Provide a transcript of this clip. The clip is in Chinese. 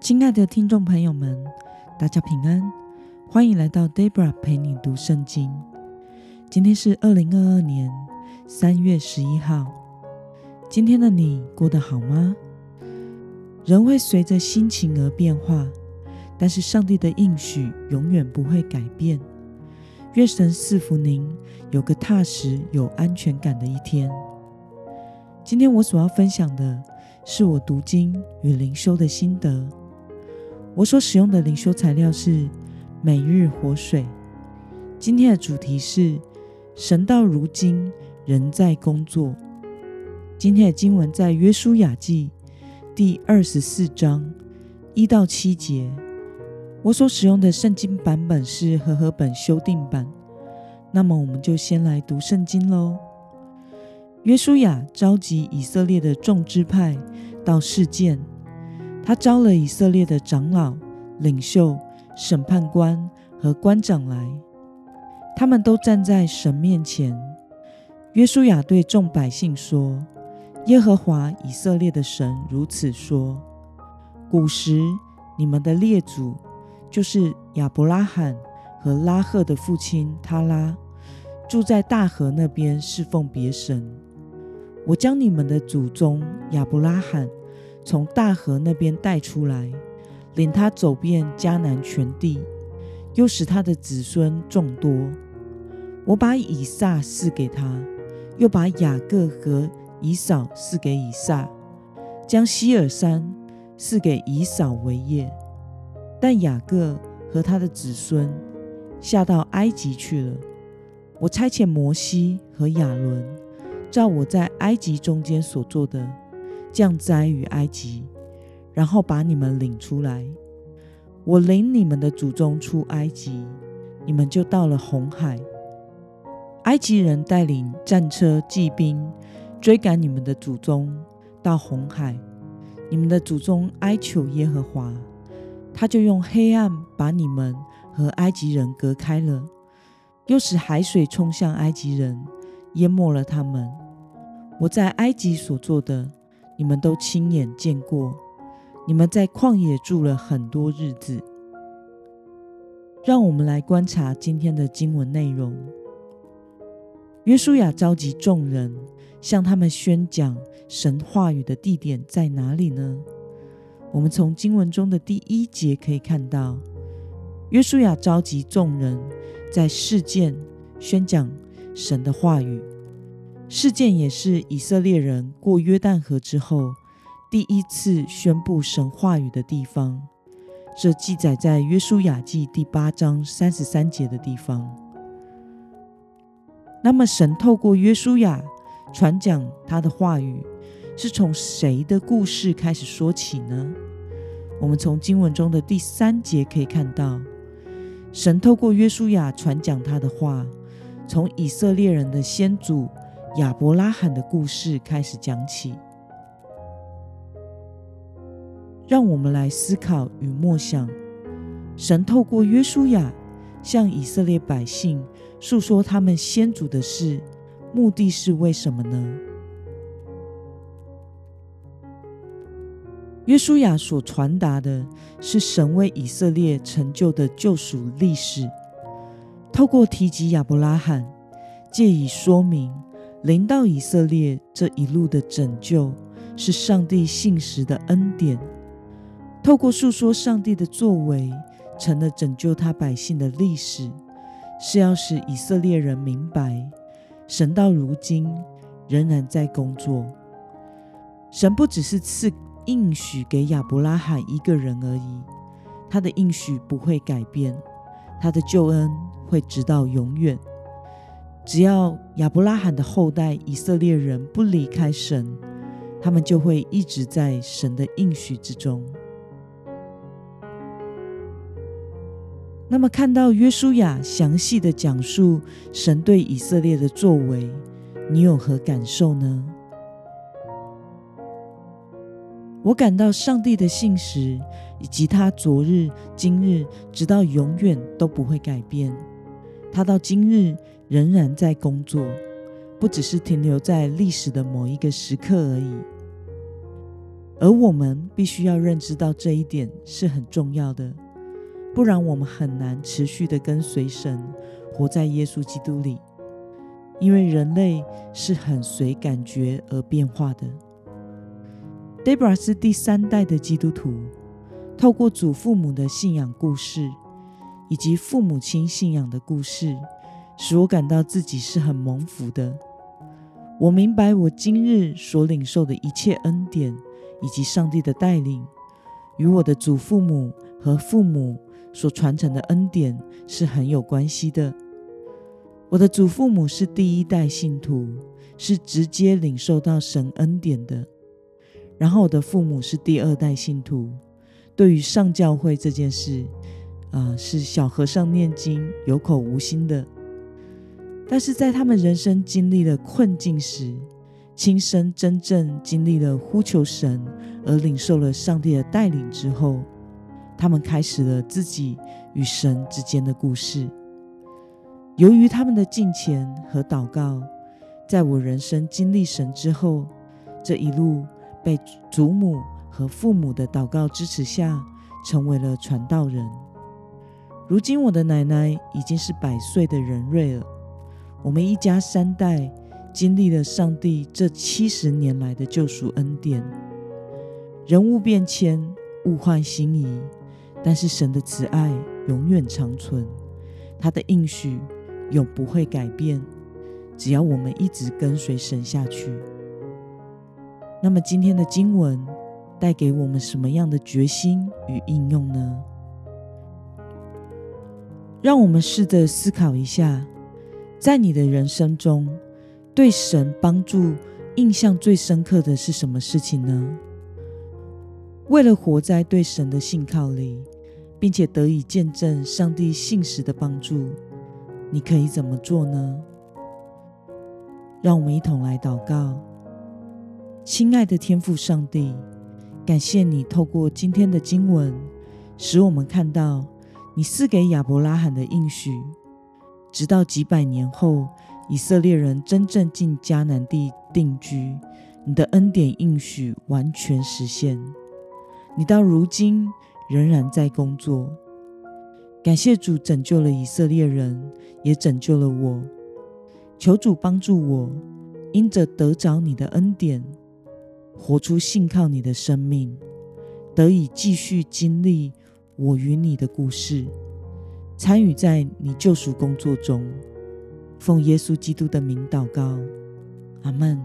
亲爱的听众朋友们，大家平安，欢迎来到 Debra 陪你读圣经。今天是二零二二年三月十一号。今天的你过得好吗？人会随着心情而变化，但是上帝的应许永远不会改变。愿神赐福您，有个踏实、有安全感的一天。今天我所要分享的是我读经与灵修的心得。我所使用的灵修材料是每日活水。今天的主题是神到如今仍在工作。今天的经文在约书亚记第二十四章一到七节。我所使用的圣经版本是和合本修订版。那么，我们就先来读圣经喽。约书亚召集以色列的众支派到事件。他招了以色列的长老、领袖、审判官和官长来，他们都站在神面前。约书亚对众百姓说：“耶和华以色列的神如此说：古时你们的列祖，就是亚伯拉罕和拉赫的父亲他拉，住在大河那边侍奉别神。我将你们的祖宗亚伯拉罕。”从大河那边带出来，领他走遍迦南全地，又使他的子孙众多。我把以撒赐给他，又把雅各和以扫赐给以撒，将希尔山赐给以扫为业。但雅各和他的子孙下到埃及去了。我差遣摩西和亚伦，照我在埃及中间所做的。降灾于埃及，然后把你们领出来。我领你们的祖宗出埃及，你们就到了红海。埃及人带领战车、骑兵追赶你们的祖宗到红海。你们的祖宗哀求耶和华，他就用黑暗把你们和埃及人隔开了，又使海水冲向埃及人，淹没了他们。我在埃及所做的。你们都亲眼见过，你们在旷野住了很多日子。让我们来观察今天的经文内容。约书亚召集众人，向他们宣讲神话语的地点在哪里呢？我们从经文中的第一节可以看到，约书亚召集众人在事件宣讲神的话语。事件也是以色列人过约旦河之后第一次宣布神话语的地方。这记载在约书亚记第八章三十三节的地方。那么，神透过约书亚传讲他的话语，是从谁的故事开始说起呢？我们从经文中的第三节可以看到，神透过约书亚传讲他的话，从以色列人的先祖。亚伯拉罕的故事开始讲起，让我们来思考与默想：神透过约书亚向以色列百姓诉说他们先祖的事，目的是为什么呢？约书亚所传达的是神为以色列成就的救赎历史，透过提及亚伯拉罕，借以说明。临到以色列这一路的拯救，是上帝信实的恩典。透过述说上帝的作为，成了拯救他百姓的历史，是要使以色列人明白，神到如今仍然在工作。神不只是赐应许给亚伯拉罕一个人而已，他的应许不会改变，他的救恩会直到永远。只要亚伯拉罕的后代以色列人不离开神，他们就会一直在神的应许之中。那么，看到约书亚详细的讲述神对以色列的作为，你有何感受呢？我感到上帝的信实，以及他昨日、今日，直到永远都不会改变。他到今日。仍然在工作，不只是停留在历史的某一个时刻而已。而我们必须要认知到这一点是很重要的，不然我们很难持续的跟随神，活在耶稣基督里。因为人类是很随感觉而变化的。Debra 是第三代的基督徒，透过祖父母的信仰故事，以及父母亲信仰的故事，使我感到自己是很蒙福的。我明白我今日所领受的一切恩典。以及上帝的带领，与我的祖父母和父母所传承的恩典是很有关系的。我的祖父母是第一代信徒，是直接领受到神恩典的。然后我的父母是第二代信徒，对于上教会这件事，啊，是小和尚念经有口无心的。但是在他们人生经历了困境时，亲身真正经历了呼求神而领受了上帝的带领之后，他们开始了自己与神之间的故事。由于他们的敬虔和祷告，在我人生经历神之后，这一路被祖母和父母的祷告支持下，成为了传道人。如今我的奶奶已经是百岁的人瑞了，我们一家三代。经历了上帝这七十年来的救赎恩典，人物变迁，物换星移，但是神的慈爱永远长存，他的应许永不会改变。只要我们一直跟随神下去，那么今天的经文带给我们什么样的决心与应用呢？让我们试着思考一下，在你的人生中。对神帮助印象最深刻的是什么事情呢？为了活在对神的信靠里，并且得以见证上帝信实的帮助，你可以怎么做呢？让我们一同来祷告。亲爱的天父上帝，感谢你透过今天的经文，使我们看到你赐给亚伯拉罕的应许，直到几百年后。以色列人真正进迦南地定居，你的恩典应许完全实现。你到如今仍然在工作，感谢主拯救了以色列人，也拯救了我。求主帮助我，因着得着你的恩典，活出信靠你的生命，得以继续经历我与你的故事，参与在你救赎工作中。奉耶稣基督的名祷告，阿门。